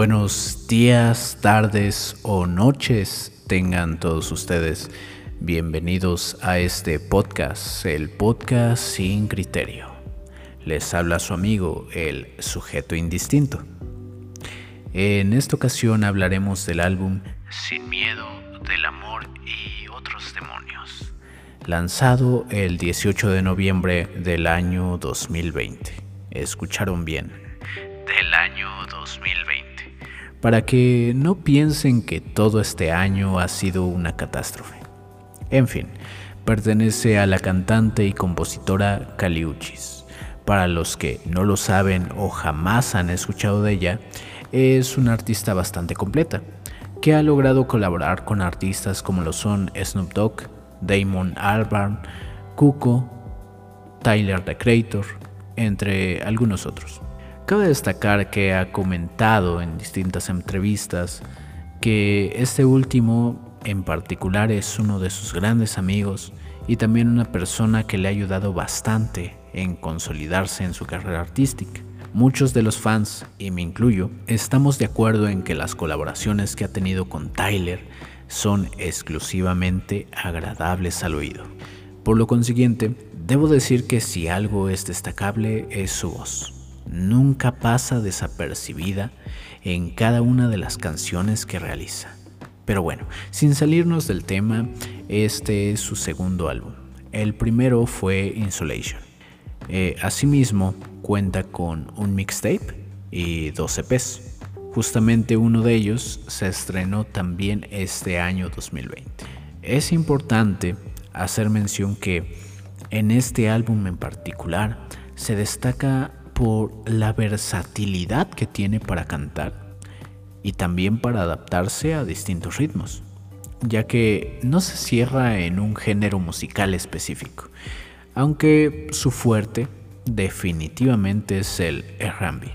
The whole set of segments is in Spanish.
Buenos días, tardes o noches tengan todos ustedes. Bienvenidos a este podcast, el podcast sin criterio. Les habla su amigo, el sujeto indistinto. En esta ocasión hablaremos del álbum Sin miedo del amor y otros demonios, lanzado el 18 de noviembre del año 2020. Escucharon bien, del año 2020. Para que no piensen que todo este año ha sido una catástrofe. En fin, pertenece a la cantante y compositora Caliuchis. Para los que no lo saben o jamás han escuchado de ella, es una artista bastante completa, que ha logrado colaborar con artistas como lo son Snoop Dogg, Damon Albarn, Cuco, Tyler the Creator, entre algunos otros. Cabe destacar que ha comentado en distintas entrevistas que este último en particular es uno de sus grandes amigos y también una persona que le ha ayudado bastante en consolidarse en su carrera artística. Muchos de los fans, y me incluyo, estamos de acuerdo en que las colaboraciones que ha tenido con Tyler son exclusivamente agradables al oído. Por lo consiguiente, debo decir que si algo es destacable es su voz. Nunca pasa desapercibida en cada una de las canciones que realiza. Pero bueno, sin salirnos del tema, este es su segundo álbum. El primero fue Insulation. Eh, asimismo, cuenta con un mixtape y dos EPs. Justamente uno de ellos se estrenó también este año 2020. Es importante hacer mención que en este álbum en particular se destaca por la versatilidad que tiene para cantar y también para adaptarse a distintos ritmos, ya que no se cierra en un género musical específico, aunque su fuerte definitivamente es el R&B.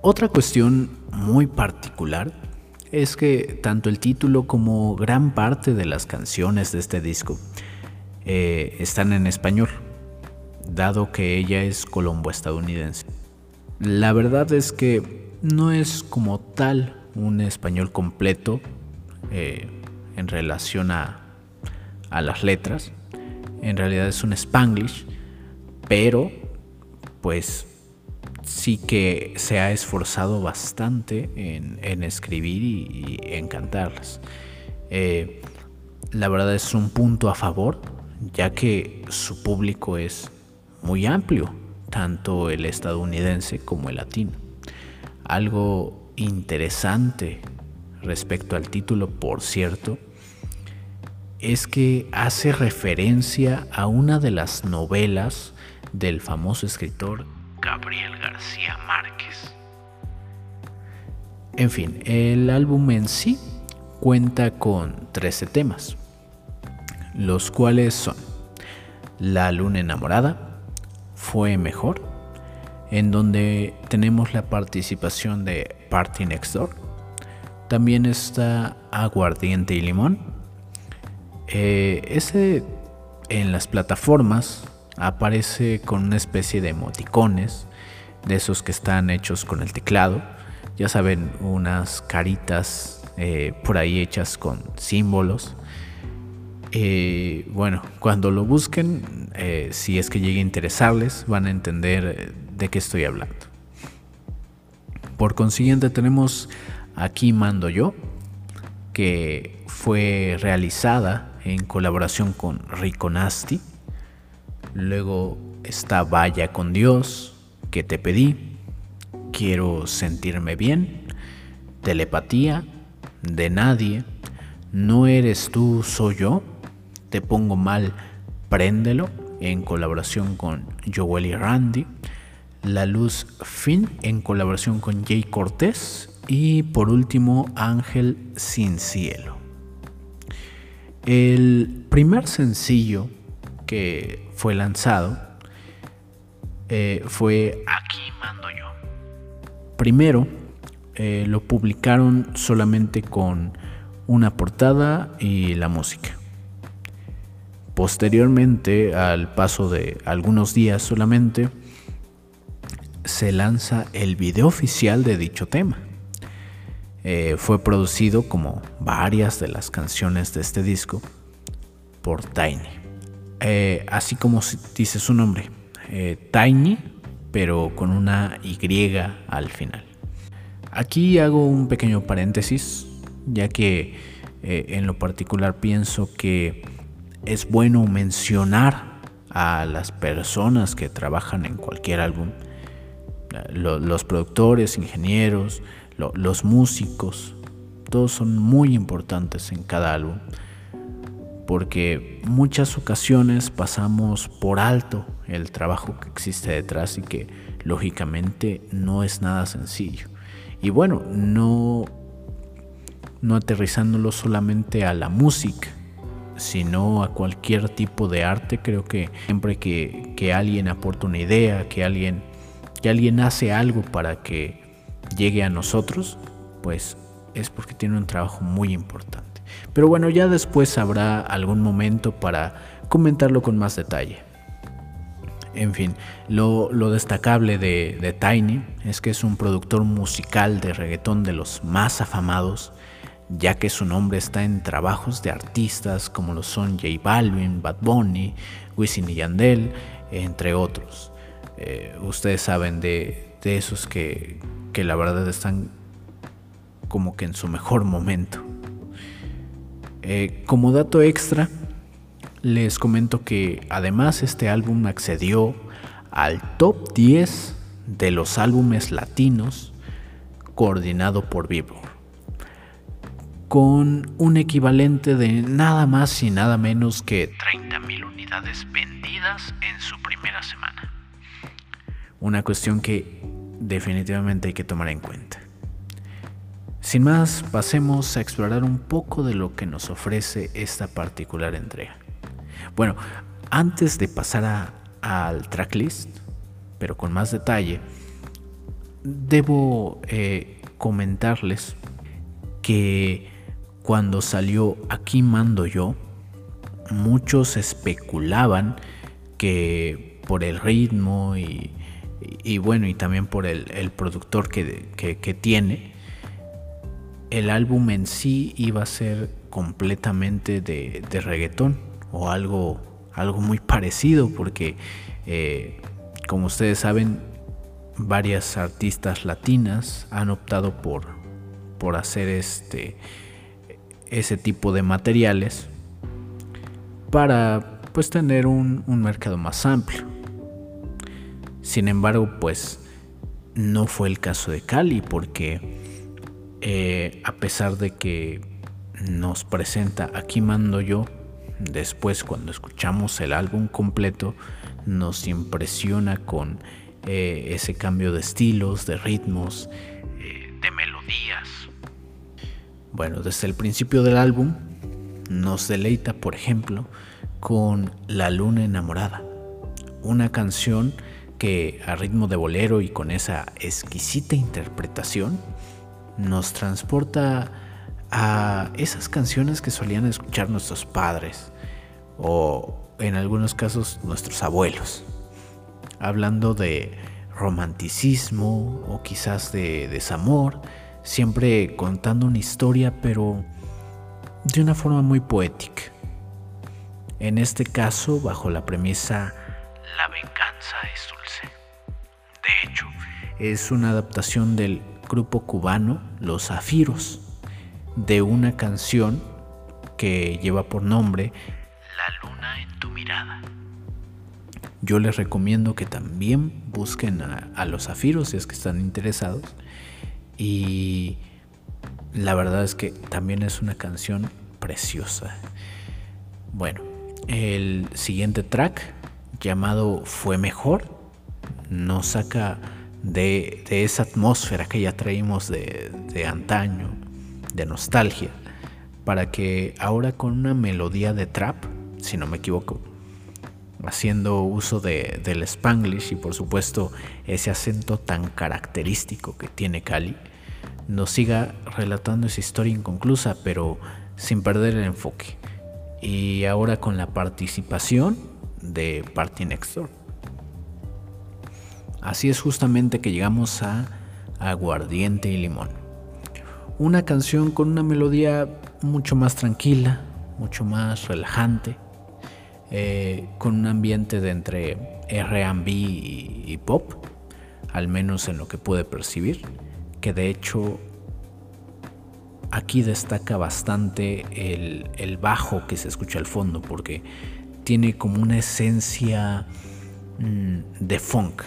Otra cuestión muy particular es que tanto el título como gran parte de las canciones de este disco eh, están en español, dado que ella es colombo-estadounidense. La verdad es que no es como tal un español completo eh, en relación a, las letras. En realidad es un spanglish, pero pues sí que se ha esforzado bastante en, escribir y, en cantarlas. Eh, la verdad es un punto a favor, ya que su público es muy amplio, tanto el estadounidense como el latino. Algo interesante respecto al título, por cierto, es que hace referencia a una de las novelas del famoso escritor Gabriel García Márquez. En fin, el álbum en sí cuenta con 13 temas, los cuales son La luna enamorada, Fue mejor, en donde tenemos la participación de Party Next Door. También está Aguardiente y Limón. Eh, ese en las plataformas aparece con una especie de emoticones, de esos que están hechos con el teclado. Ya saben, unas caritas eh, por ahí hechas con símbolos. Eh, bueno, cuando lo busquen, si es que llegue a interesarles, van a entender de qué estoy hablando. Por consiguiente tenemos Aquí Mando Yo, que fue realizada en colaboración con Rico Nasty. Luego está Vaya con Dios, que te pedí. Quiero sentirme bien. Telepatía, de nadie. No eres tú, soy yo. Te pongo mal, préndelo. En colaboración con Joel y Randy. La Luz Fin en colaboración con Jay Cortés y por último Ángel Sin Cielo. El primer sencillo que fue lanzado eh, fue Aquí mando yo. Primero eh, lo publicaron solamente con una portada y la música. Posteriormente, al paso de algunos días solamente, se lanza el video oficial de dicho tema, Eh, fue producido como varias de las canciones de este disco por Tiny. Eh, así como dice su nombre, eh, Tiny, pero con una Y al final. Aquí hago un pequeño paréntesis, ya que en lo particular pienso que es bueno mencionar a las personas que trabajan en cualquier álbum, los productores, ingenieros, los músicos, todos son muy importantes en cada álbum, porque muchas ocasiones pasamos por alto el trabajo que existe detrás y que lógicamente no es nada sencillo. Y bueno, no, no aterrizándolo solamente a la música, sino a cualquier tipo de arte, creo que siempre que, que alguien aporta una idea, que alguien, que alguien hace algo para que llegue a nosotros, pues es porque tiene un trabajo muy importante. Pero bueno, ya después habrá algún momento para comentarlo con más detalle. En fin, lo, destacable de, de, Tiny es que es un productor musical de reggaetón de los más afamados, ya que su nombre está en trabajos de artistas como lo son J Balvin, Bad Bunny, Wisin y Yandel, entre otros. Eh, ustedes saben de, de esos que, que la verdad están como que en su mejor momento. Eh, como dato extra, les comento que además este álbum accedió al top 10 de los álbumes latinos coordinado por Billboard, con un equivalente de nada más y nada menos que 30.000 unidades vendidas en su primera semana. Una cuestión que definitivamente hay que tomar en cuenta. Sin más, pasemos a explorar un poco de lo que nos ofrece esta particular entrega. Bueno, antes de pasar al tracklist, pero con más detalle, debo eh, comentarles que cuando salió Aquí mando yo, muchos especulaban que por el ritmo y bueno, y también por el, productor que, tiene, el álbum en sí iba a ser completamente de, reggaetón o algo, algo muy parecido porque eh, como ustedes saben varias artistas latinas han optado por, por hacer este ese tipo de materiales para pues tener un mercado más amplio sin embargo, pues no fue el caso de Cali porque eh, a pesar de que nos presenta Aquí mando yo, después cuando escuchamos el álbum completo nos impresiona con eh, ese cambio de estilos, de ritmos, eh. Bueno, desde el principio del álbum nos deleita, por ejemplo, con La Luna Enamorada, una canción que a ritmo de bolero y con esa exquisita interpretación nos transporta a esas canciones que solían escuchar nuestros padres o en algunos casos nuestros abuelos, hablando de romanticismo o quizás de desamor, siempre contando una historia pero de una forma muy poética. En este caso, bajo la premisa La venganza es de hecho, es una adaptación del grupo cubano Los Zafiros de una canción que lleva por nombre La luna en tu mirada. Yo les recomiendo que también busquen a, Los Zafiros si es que están interesados. Y la verdad es que también es una canción preciosa. Bueno, el siguiente track llamado Fue Mejor nos saca de, esa atmósfera que ya traímos de, antaño, de nostalgia, para que ahora con una melodía de trap, si no me equivoco, haciendo uso del spanglish y por supuesto ese acento tan característico que tiene Cali, nos siga relatando esa historia inconclusa, pero sin perder el enfoque. Y ahora con la participación de Party Next Door. Así es justamente que llegamos a aguardiente y limón. una canción con una melodía mucho más tranquila, mucho más relajante, eh, con un ambiente de entre RB y, pop, al menos en lo que pude percibir, que de hecho aquí destaca bastante el, bajo que se escucha al fondo, porque tiene como una esencia mm, de funk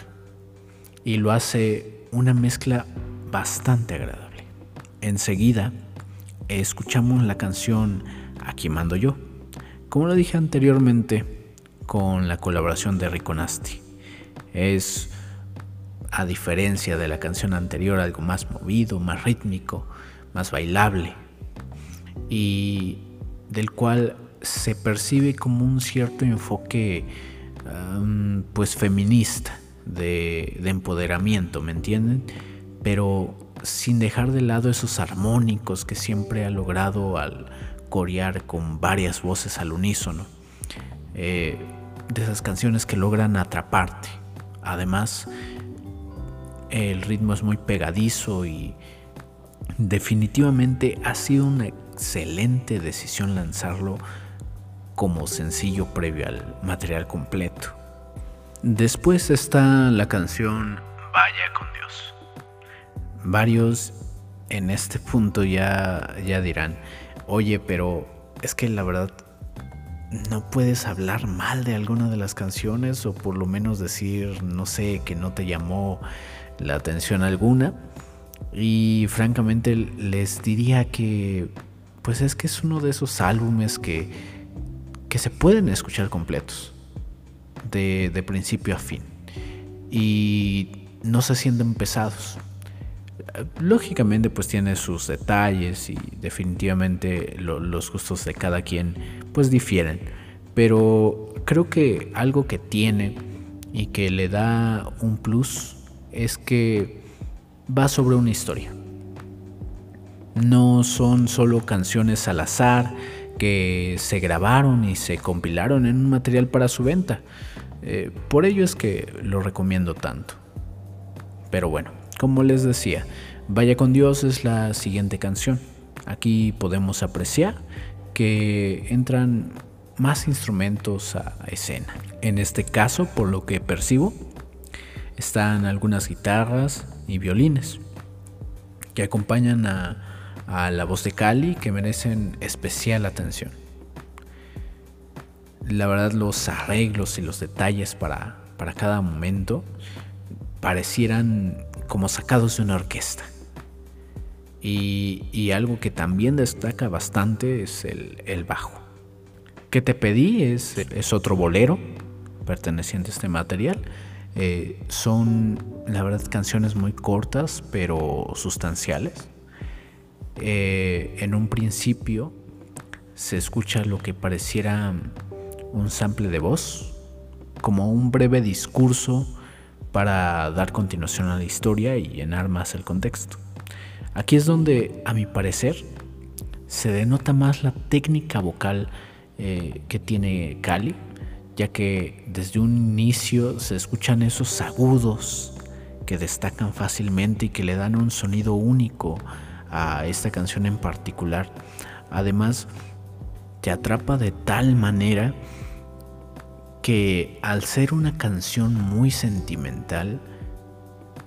y lo hace una mezcla bastante agradable. Enseguida escuchamos la canción Aquí mando yo, como lo dije anteriormente, con la colaboración de Rico Nasty. Es, a diferencia de la canción anterior, algo más movido, más rítmico, más bailable y del cual se percibe como un cierto enfoque pues feminista de, de empoderamiento, ¿me entienden? Pero sin dejar de lado esos armónicos que siempre ha logrado al corear con varias voces al unísono. Eh, de esas canciones que logran atraparte. Además, el ritmo es muy pegadizo y definitivamente ha sido una excelente decisión lanzarlo como sencillo previo al material completo. Después está la canción Vaya con Dios. Varios en este punto ya, ya dirán, oye, pero es que la verdad no puedes hablar mal de alguna de las canciones o por lo menos decir, no sé, que no te llamó la atención alguna. Y francamente les diría que pues es que es uno de esos álbumes que, que se pueden escuchar completos de, principio a fin. Y no se sienten pesados. Lógicamente pues tiene sus detalles y definitivamente los gustos de cada quien pues difieren. Pero creo que algo que tiene y que le da un plus es que va sobre una historia. No son solo canciones al azar que se grabaron y se compilaron en un material para su venta. Eh, por ello es que lo recomiendo tanto. Pero bueno, como les decía, Vaya con Dios es la siguiente canción. Aquí podemos apreciar que entran más instrumentos a escena. En este caso, por lo que percibo, están algunas guitarras y violines que acompañan a, la voz de Cali que merecen especial atención la verdad los arreglos y los detalles para, cada momento parecieran como sacados de una orquesta. Y, algo que también destaca bastante es el, bajo. Que te pedí es, es, otro bolero perteneciente a este material. Eh, son, la verdad, canciones muy cortas pero sustanciales. Eh, en un principio se escucha lo que pareciera un sample de voz, como un breve discurso para dar continuación a la historia y llenar más el contexto. Aquí es donde, a mi parecer, se denota más la técnica vocal eh, que tiene Cali, ya que desde un inicio se escuchan esos agudos que destacan fácilmente y que le dan un sonido único a esta canción en particular. Además, te atrapa de tal manera que al ser una canción muy sentimental,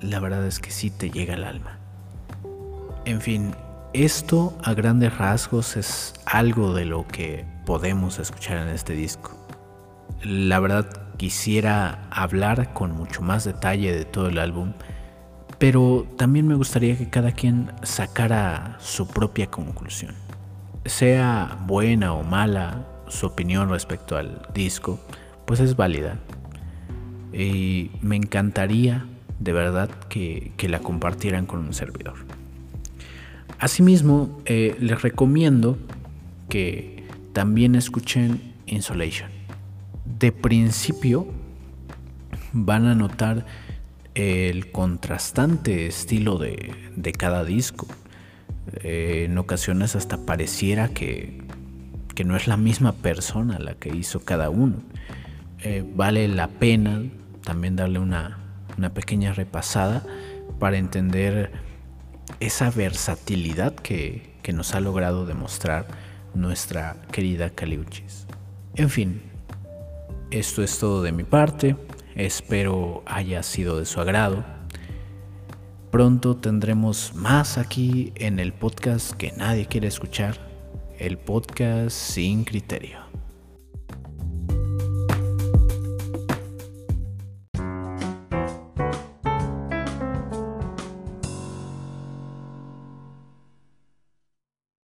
la verdad es que sí te llega al alma. En fin, esto a grandes rasgos es algo de lo que podemos escuchar en este disco. La verdad quisiera hablar con mucho más detalle de todo el álbum, pero también me gustaría que cada quien sacara su propia conclusión. Sea buena o mala su opinión respecto al disco, pues es válida. Y me encantaría de verdad que, la compartieran con un servidor. Asimismo, eh, les recomiendo que también escuchen Insolation. De principio van a notar el contrastante estilo de, cada disco. Eh, en ocasiones hasta pareciera que, que no es la misma persona la que hizo cada uno. Eh, vale la pena también darle una, pequeña repasada para entender esa versatilidad que, que nos ha logrado demostrar nuestra querida Caliuchis. En fin, esto es todo de mi parte. Espero haya sido de su agrado. Pronto tendremos más aquí en el podcast que nadie quiere escuchar, el podcast sin criterio.